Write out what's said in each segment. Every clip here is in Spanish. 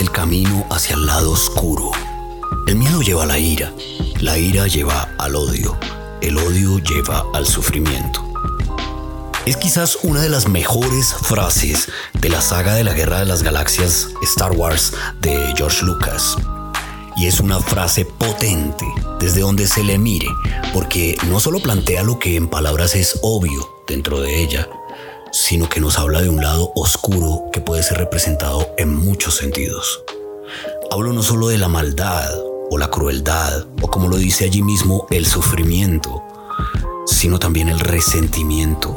el camino hacia el lado oscuro. El miedo lleva a la ira, la ira lleva al odio, el odio lleva al sufrimiento. Es quizás una de las mejores frases de la saga de la Guerra de las Galaxias Star Wars de George Lucas. Y es una frase potente desde donde se le mire, porque no solo plantea lo que en palabras es obvio dentro de ella, sino que nos habla de un lado oscuro que puede ser representado en muchos sentidos. Hablo no solo de la maldad o la crueldad, o como lo dice allí mismo, el sufrimiento, sino también el resentimiento,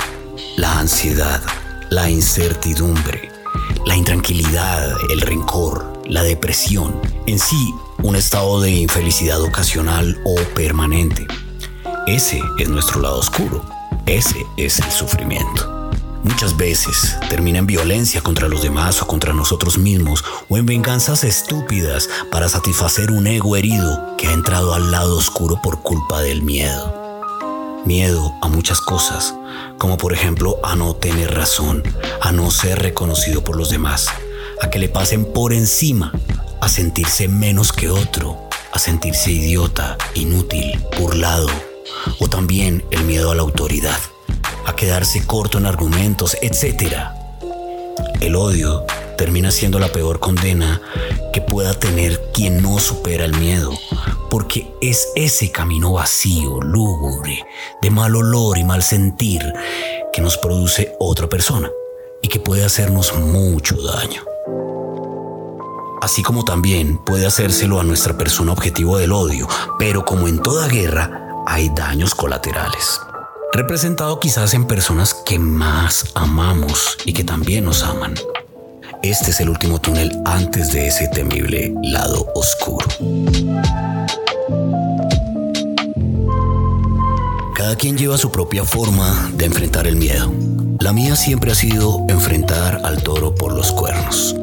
la ansiedad, la incertidumbre, la intranquilidad, el rencor, la depresión, en sí un estado de infelicidad ocasional o permanente. Ese es nuestro lado oscuro, ese es el sufrimiento. Muchas veces termina en violencia contra los demás o contra nosotros mismos o en venganzas estúpidas para satisfacer un ego herido que ha entrado al lado oscuro por culpa del miedo. Miedo a muchas cosas, como por ejemplo a no tener razón, a no ser reconocido por los demás, a que le pasen por encima, a sentirse menos que otro, a sentirse idiota, inútil, burlado, o también el miedo a la autoridad, quedarse corto en argumentos, etc. El odio termina siendo la peor condena que pueda tener quien no supera el miedo, porque es ese camino vacío, lúgubre, de mal olor y mal sentir que nos produce otra persona y que puede hacernos mucho daño. Así como también puede hacérselo a nuestra persona objetivo del odio, pero como en toda guerra, hay daños colaterales. Representado quizás en personas que más amamos y que también nos aman. Este es el último túnel antes de ese temible lado oscuro. Cada quien lleva su propia forma de enfrentar el miedo. La mía siempre ha sido enfrentar al toro por los cuernos.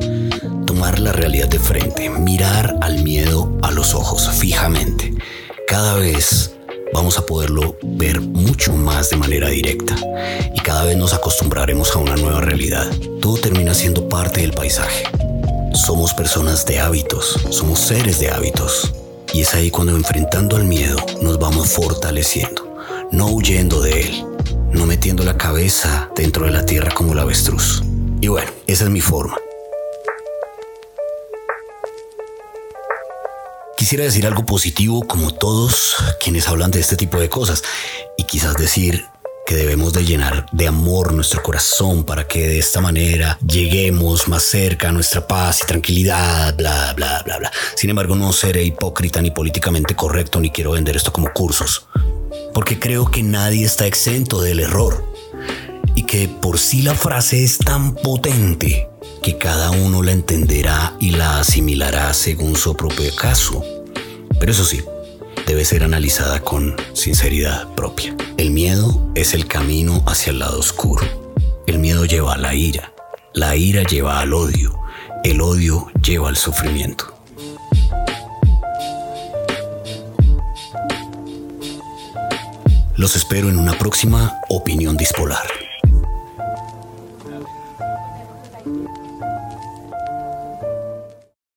Tomar la realidad de frente, mirar al miedo a los ojos fijamente. Cada vez vamos a poderlo ver mucho más de manera directa y cada vez nos acostumbraremos a una nueva realidad. Todo termina siendo parte del paisaje. Somos personas de hábitos, somos seres de hábitos. Y es ahí cuando enfrentando al miedo nos vamos fortaleciendo, no huyendo de él, no metiendo la cabeza dentro de la tierra como la avestruz. Y bueno, esa es mi forma. Quisiera decir algo positivo como todos quienes hablan de este tipo de cosas y quizás decir que debemos de llenar de amor nuestro corazón para que de esta manera lleguemos más cerca a nuestra paz y tranquilidad, bla, bla, bla, bla. Sin embargo, no seré hipócrita ni políticamente correcto ni quiero vender esto como cursos, porque creo que nadie está exento del error y que por sí la frase es tan potente que cada uno la entenderá y la asimilará según su propio caso. Pero eso sí, debe ser analizada con sinceridad propia. El miedo es el camino hacia el lado oscuro. El miedo lleva a la ira. La ira lleva al odio. El odio lleva al sufrimiento. Los espero en una próxima opinión dispolar.